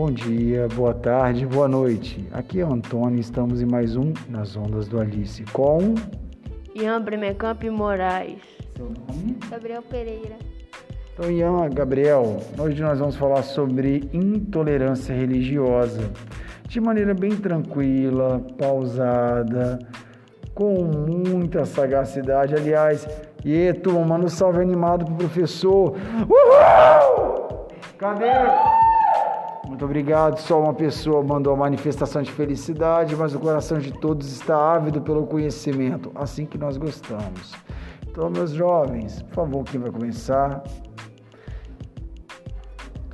bom dia, boa tarde, boa noite. Aqui é o Antônio e estamos em mais um Nas Ondas do Alice com. Ian Bremecamp Moraes. Seu nome? Gabriel Pereira. Então, Ian, Gabriel, hoje nós vamos falar sobre intolerância religiosa de maneira bem tranquila, pausada, com muita sagacidade. Aliás, e turma, manda um salve animado pro professor. Uhul! Cadê? Muito obrigado. Só uma pessoa mandou a manifestação de felicidade, mas o coração de todos está ávido pelo conhecimento, assim que nós gostamos. Então, meus jovens, por favor, quem vai começar?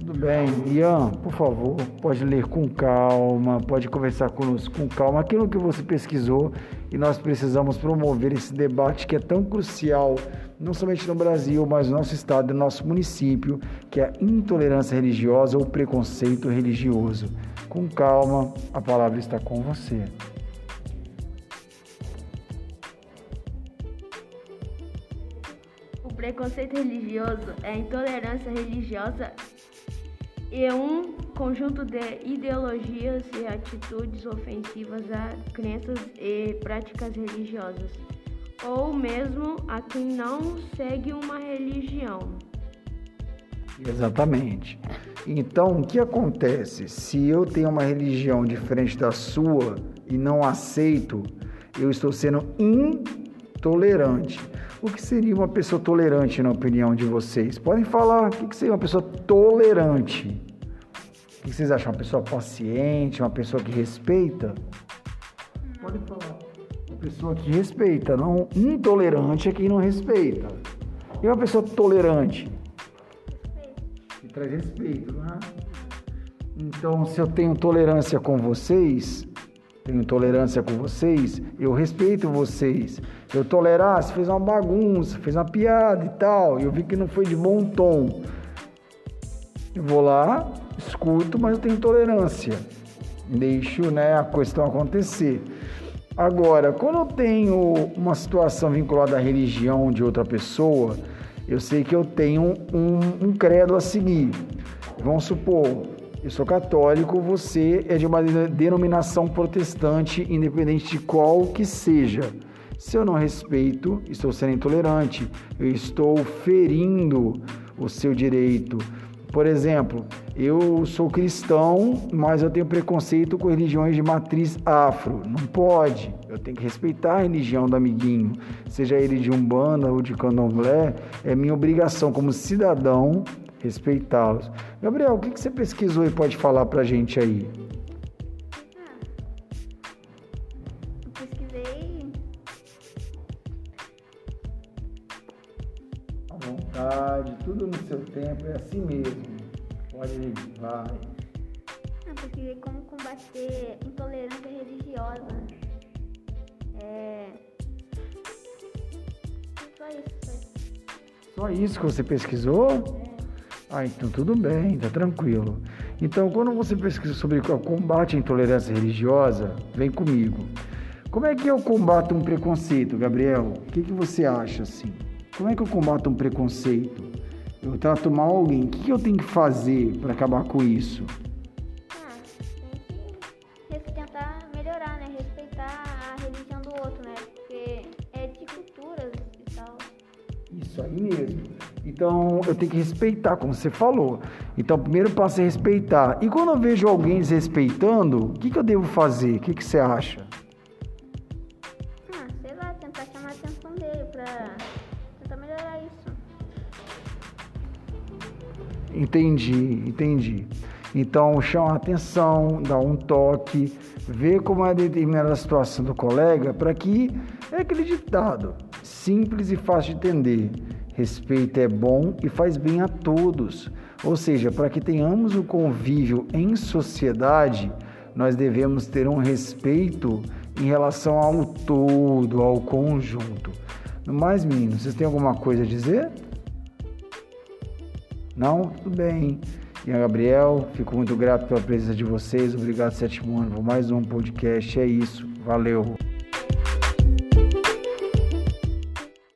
Tudo bem. Ian, por favor, pode ler com calma, pode conversar conosco com calma aquilo que você pesquisou e nós precisamos promover esse debate que é tão crucial, não somente no Brasil, mas no nosso estado, no nosso município, que é a intolerância religiosa ou preconceito religioso. Com calma, a palavra está com você. O preconceito religioso é a intolerância religiosa e um conjunto de ideologias e atitudes ofensivas a crenças e práticas religiosas, ou mesmo a quem não segue uma religião. Exatamente. Então, o que acontece? Se eu tenho uma religião diferente da sua e não aceito, eu estou sendo intolerante. O que seria uma pessoa tolerante na opinião de vocês? Podem falar o que seria uma pessoa tolerante. O que vocês acham? Uma pessoa paciente, uma pessoa que respeita? Pode falar. Uma pessoa que respeita, não intolerante é quem não respeita. E uma pessoa tolerante? Que traz respeito, né? Então, se eu tenho tolerância com vocês, tenho tolerância com vocês, eu respeito vocês. Eu tolerar, se fez uma bagunça, fez uma piada e tal, eu vi que não foi de bom tom. Eu vou lá, escuto, mas eu tenho tolerância. Deixo né, a questão acontecer. Agora, quando eu tenho uma situação vinculada à religião de outra pessoa, eu sei que eu tenho um, um credo a seguir. Vamos supor, eu sou católico, você é de uma denominação protestante, independente de qual que seja. Se eu não respeito, estou sendo intolerante, eu estou ferindo o seu direito. Por exemplo, eu sou cristão, mas eu tenho preconceito com religiões de matriz afro. Não pode. Eu tenho que respeitar a religião do amiguinho, seja ele de umbanda ou de candomblé. É minha obrigação como cidadão respeitá-los. Gabriel, o que você pesquisou e pode falar para a gente aí? Eu pesquisei. À vontade, tudo no seu tempo, é assim mesmo. Pode ir, vai. Eu pesquisei como combater intolerância religiosa. É. Só isso, só isso. Só isso que você pesquisou? Ah, então tudo bem, tá tranquilo. Então, quando você pesquisa sobre o combate à intolerância religiosa, vem comigo. Como é que eu combato um preconceito, Gabriel? O que, que você acha assim? Como é que eu combato um preconceito? Eu trato mal alguém. O que, que eu tenho que fazer para acabar com isso? Ah, tem que tentar melhorar, né? Respeitar a religião do outro, né? Porque é de culturas e tal. Isso aí mesmo. Então eu tenho que respeitar, como você falou. Então, o primeiro passo é respeitar. E quando eu vejo alguém desrespeitando, o que, que eu devo fazer? O que, que você acha? Ah, sei lá, tentar chamar a atenção dele pra tentar melhorar isso. Entendi, entendi. Então, chama a atenção, dá um toque, vê como é determinada a situação do colega, para que é aquele ditado, simples e fácil de entender. Respeito é bom e faz bem a todos. Ou seja, para que tenhamos o convívio em sociedade, nós devemos ter um respeito em relação ao todo, ao conjunto. No mais, meninos, vocês têm alguma coisa a dizer? Não? Tudo bem. A Gabriel, fico muito grato pela presença de vocês. Obrigado, sétimo ano, por mais um podcast. É isso. Valeu.